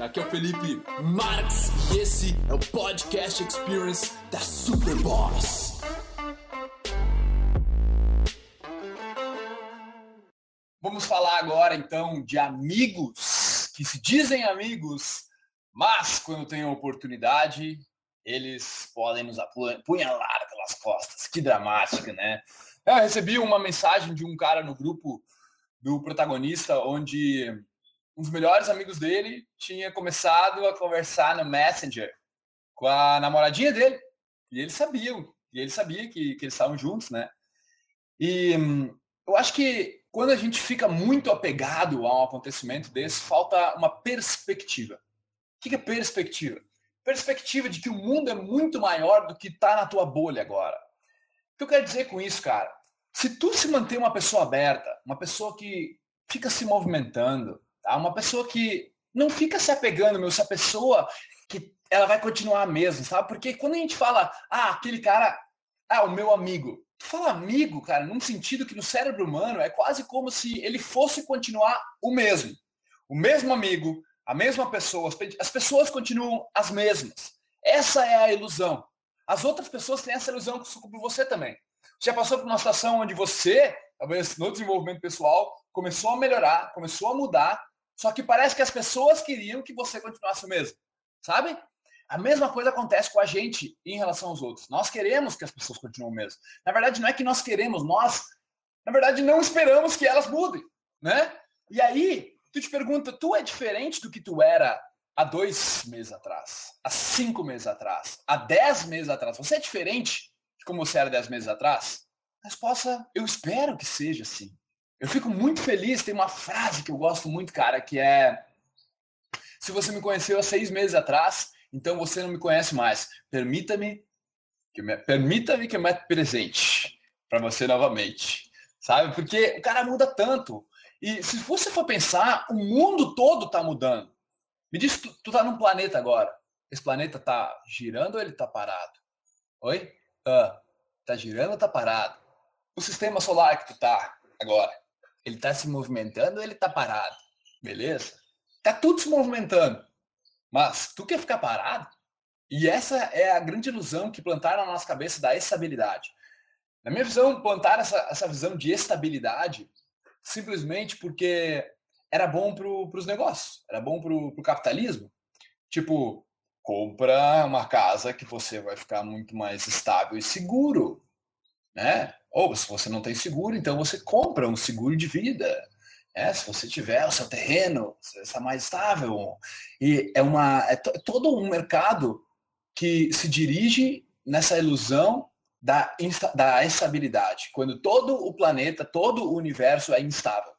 Aqui é o Felipe Marx e esse é o Podcast Experience da Superboss. Vamos falar agora então de amigos que se dizem amigos, mas quando têm a oportunidade, eles podem nos apunhalar pelas costas. Que dramática, né? Eu recebi uma mensagem de um cara no grupo do protagonista, onde um dos melhores amigos dele tinha começado a conversar no Messenger com a namoradinha dele. E eles sabiam, e ele sabia que, que eles estavam juntos, né? E hum, eu acho que quando a gente fica muito apegado a um acontecimento desse, falta uma perspectiva. O que é perspectiva? Perspectiva de que o mundo é muito maior do que está na tua bolha agora. O que eu quero dizer com isso, cara? Se tu se mantém uma pessoa aberta, uma pessoa que fica se movimentando, tá? uma pessoa que não fica se apegando, meu, se a pessoa que ela vai continuar mesmo, sabe? Porque quando a gente fala, ah, aquele cara, ah, o meu amigo. Tu fala amigo, cara, num sentido que no cérebro humano é quase como se ele fosse continuar o mesmo. O mesmo amigo, a mesma pessoa, as pessoas continuam as mesmas. Essa é a ilusão. As outras pessoas têm essa ilusão sobre você também. Já passou por uma situação onde você, talvez no desenvolvimento pessoal, começou a melhorar, começou a mudar, só que parece que as pessoas queriam que você continuasse o mesmo, sabe? A mesma coisa acontece com a gente em relação aos outros. Nós queremos que as pessoas continuem o mesmo. Na verdade, não é que nós queremos, nós, na verdade, não esperamos que elas mudem, né? E aí, tu te pergunta, tu é diferente do que tu era há dois meses atrás, há cinco meses atrás, há dez meses atrás. Você é diferente como você era dez meses atrás? A resposta, eu espero que seja assim. Eu fico muito feliz, tem uma frase que eu gosto muito, cara, que é se você me conheceu há seis meses atrás, então você não me conhece mais. Permita-me que me, permita-me que eu meta presente para você novamente. Sabe? Porque o cara muda tanto. E se você for pensar, o mundo todo está mudando. Me diz, tu, tu tá num planeta agora. Esse planeta tá girando ou ele tá parado? Oi? Ah, tá girando ou tá parado? O sistema solar que tu tá agora, ele tá se movimentando ou ele tá parado? Beleza? Tá tudo se movimentando. Mas tu quer ficar parado? E essa é a grande ilusão que plantaram na nossa cabeça da estabilidade. Na minha visão, plantar essa, essa visão de estabilidade simplesmente porque era bom para os negócios, era bom para o capitalismo. Tipo, compra uma casa que você vai ficar muito mais estável e seguro, né? Ou se você não tem seguro, então você compra um seguro de vida. Né? Se você tiver o seu terreno, você está mais estável. E é, uma, é, é todo um mercado que se dirige nessa ilusão da, da estabilidade, quando todo o planeta, todo o universo é instável.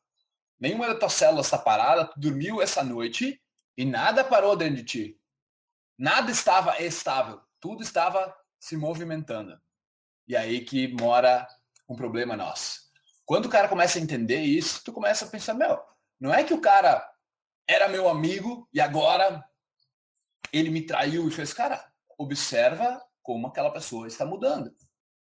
Nenhuma das tuas células está parada, tu dormiu essa noite e nada parou dentro de ti. Nada estava estável, tudo estava se movimentando. E aí que mora um problema nosso. Quando o cara começa a entender isso, tu começa a pensar, meu, não é que o cara era meu amigo e agora ele me traiu e fez, cara, observa como aquela pessoa está mudando.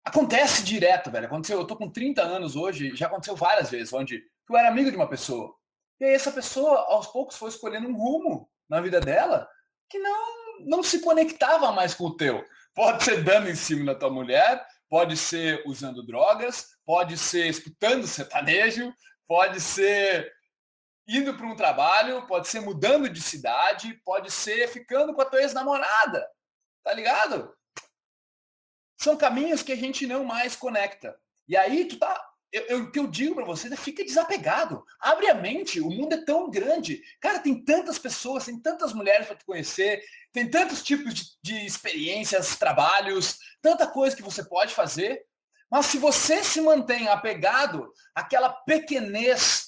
Acontece direto, velho. Aconteceu, eu tô com 30 anos hoje, já aconteceu várias vezes, onde tu era amigo de uma pessoa. E aí essa pessoa, aos poucos, foi escolhendo um rumo na vida dela que não não se conectava mais com o teu. Pode ser dando em cima da tua mulher, pode ser usando drogas, pode ser escutando sertanejo, pode ser indo para um trabalho, pode ser mudando de cidade, pode ser ficando com a tua ex-namorada. Tá ligado? São caminhos que a gente não mais conecta. E aí tu tá eu, eu, o que eu digo para você é fica desapegado. Abre a mente, o mundo é tão grande. Cara, tem tantas pessoas, tem tantas mulheres para te conhecer, tem tantos tipos de, de experiências, trabalhos, tanta coisa que você pode fazer. Mas se você se mantém apegado àquela pequenez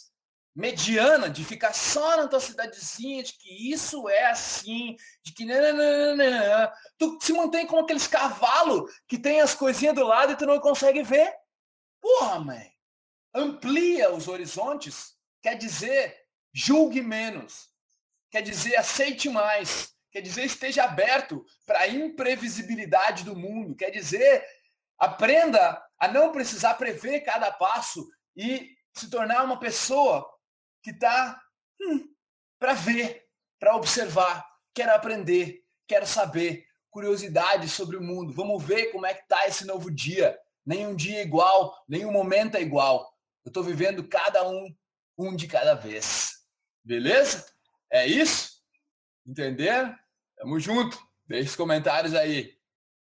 mediana de ficar só na tua cidadezinha, de que isso é assim, de que tu se mantém como aqueles cavalos que tem as coisinhas do lado e tu não consegue ver. Porra, mãe. Amplia os horizontes quer dizer julgue menos. Quer dizer aceite mais. Quer dizer esteja aberto para a imprevisibilidade do mundo. Quer dizer aprenda a não precisar prever cada passo e se tornar uma pessoa que está hum, para ver, para observar, quero aprender, quero saber, curiosidade sobre o mundo. Vamos ver como é que tá esse novo dia. Nenhum dia é igual, nenhum momento é igual. Eu estou vivendo cada um, um de cada vez. Beleza? É isso? Entenderam? Tamo junto. Deixe os comentários aí.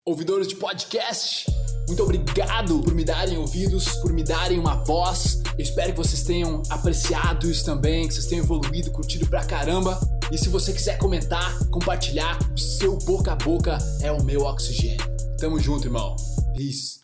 Ouvidores de podcast, muito obrigado por me darem ouvidos, por me darem uma voz. Eu espero que vocês tenham apreciado isso também, que vocês tenham evoluído, curtido pra caramba. E se você quiser comentar, compartilhar, o seu boca a boca é o meu oxigênio. Tamo junto, irmão. Peace.